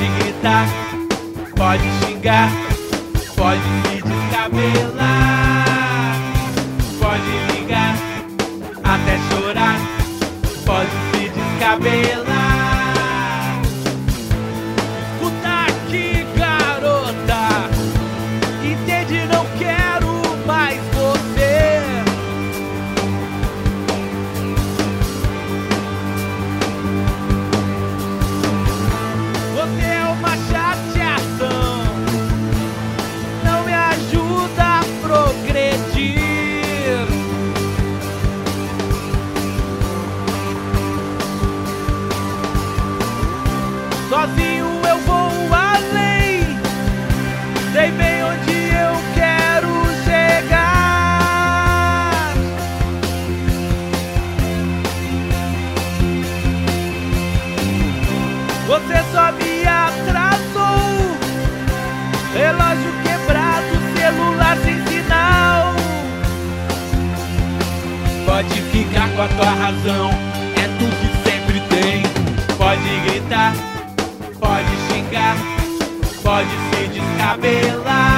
pode gritar, pode xingar, pode se descabelar. Relógio quebrado, celular sem sinal. Pode ficar com a tua razão, é tu que sempre tem. Pode gritar, pode xingar, pode se descabelar.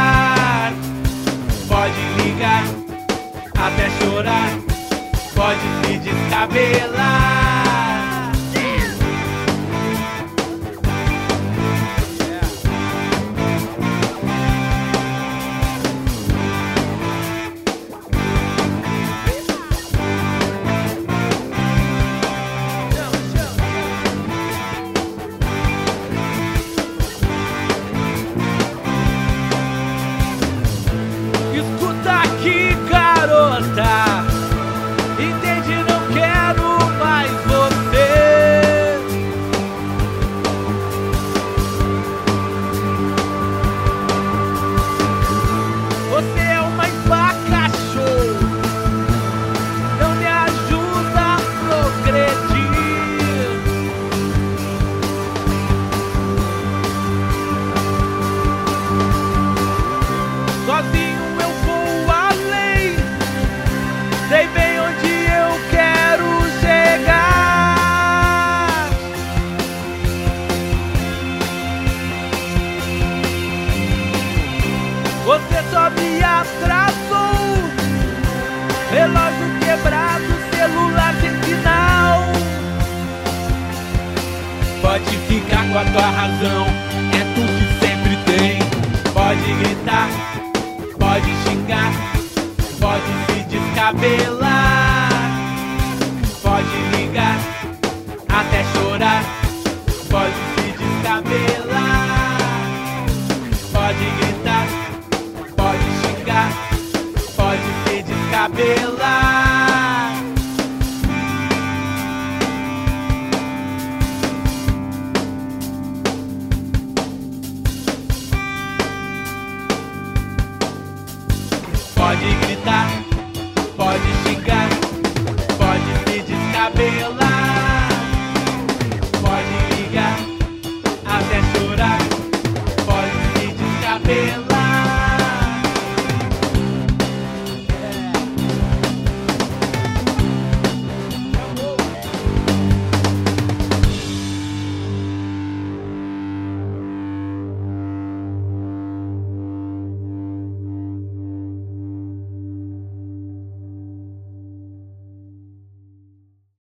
Você só me atrasou. Relógio quebrado, celular sem sinal. Pode ficar com a tua razão, é tu que sempre tem. Pode gritar, pode xingar, pode se descabelar, descabelar. Pode gritar, pode xingar, pode se descabelar, pode ligar, até chorar, pode se descabelar.